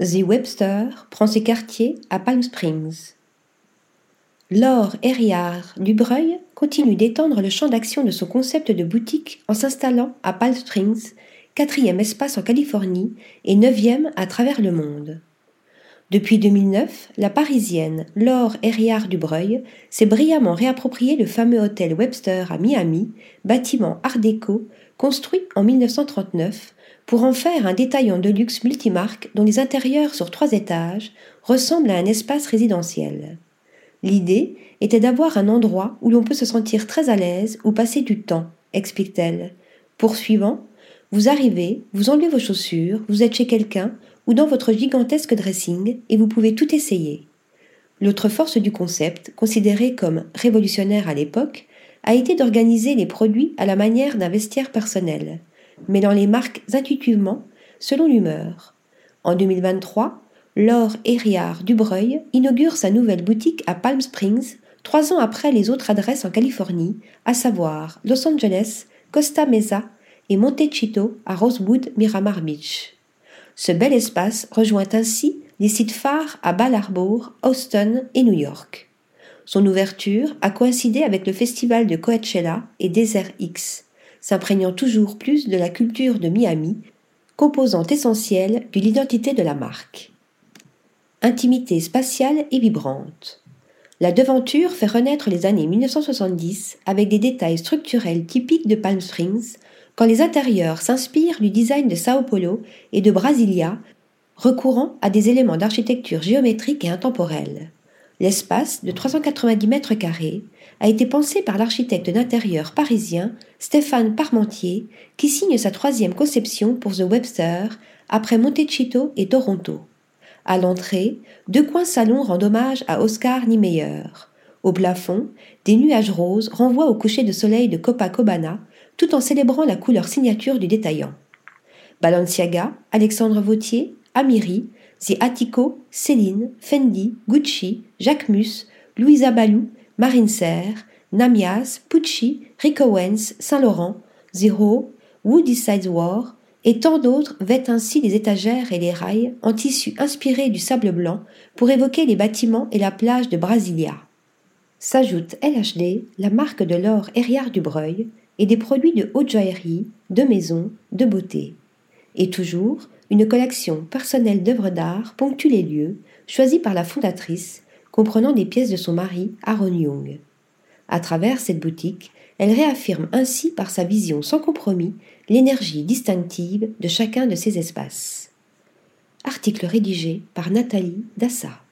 The Webster prend ses quartiers à Palm Springs. Laure Herriard Dubreuil continue d'étendre le champ d'action de son concept de boutique en s'installant à Palm Springs, quatrième espace en Californie et neuvième à travers le monde. Depuis 2009, la parisienne Laure Herriard Dubreuil s'est brillamment réapproprié le fameux hôtel Webster à Miami, bâtiment art déco construit en 1939 pour en faire un détaillant de luxe multimarque dont les intérieurs sur trois étages ressemblent à un espace résidentiel. L'idée était d'avoir un endroit où l'on peut se sentir très à l'aise ou passer du temps, explique-t-elle. Poursuivant, vous arrivez, vous enlevez vos chaussures, vous êtes chez quelqu'un ou dans votre gigantesque dressing et vous pouvez tout essayer. L'autre force du concept, considéré comme révolutionnaire à l'époque, a été d'organiser les produits à la manière d'un vestiaire personnel, mêlant les marques intuitivement selon l'humeur. En 2023, Laure Herriard Dubreuil inaugure sa nouvelle boutique à Palm Springs, trois ans après les autres adresses en Californie, à savoir Los Angeles, Costa Mesa et Montecito à Rosewood Miramar Beach. Ce bel espace rejoint ainsi les sites phares à Bal Harbour, Austin et New York. Son ouverture a coïncidé avec le festival de Coachella et Desert X, s'imprégnant toujours plus de la culture de Miami, composante essentielle de l'identité de la marque intimité spatiale et vibrante. La devanture fait renaître les années 1970 avec des détails structurels typiques de Palm Springs, quand les intérieurs s'inspirent du design de Sao Paulo et de Brasilia, recourant à des éléments d'architecture géométrique et intemporelle. L'espace, de 390 mètres carrés, a été pensé par l'architecte d'intérieur parisien Stéphane Parmentier, qui signe sa troisième conception pour The Webster après Montecito et Toronto. À l'entrée, deux coins salons rendent hommage à Oscar Niemeyer. Au plafond, des nuages roses renvoient au coucher de soleil de Copacabana, tout en célébrant la couleur signature du détaillant. Balenciaga, Alexandre Vautier, Amiri, The Attico, Céline, Fendi, Gucci, Jacquemus, Louisa Balou, Marine Serre, Namias, Pucci, Rick Owens, Saint-Laurent, Zero, Woody Sideswar, et tant d'autres vêtent ainsi les étagères et les rails en tissu inspiré du sable blanc pour évoquer les bâtiments et la plage de Brasilia. S'ajoute LHD, la marque de l'or Herriard Dubreuil, et des produits de haute joaillerie, de maison, de beauté. Et toujours, une collection personnelle d'œuvres d'art ponctue les lieux, choisie par la fondatrice, comprenant des pièces de son mari, Aaron Young. À travers cette boutique, elle réaffirme ainsi par sa vision sans compromis l'énergie distinctive de chacun de ces espaces. Article rédigé par Nathalie Dassa.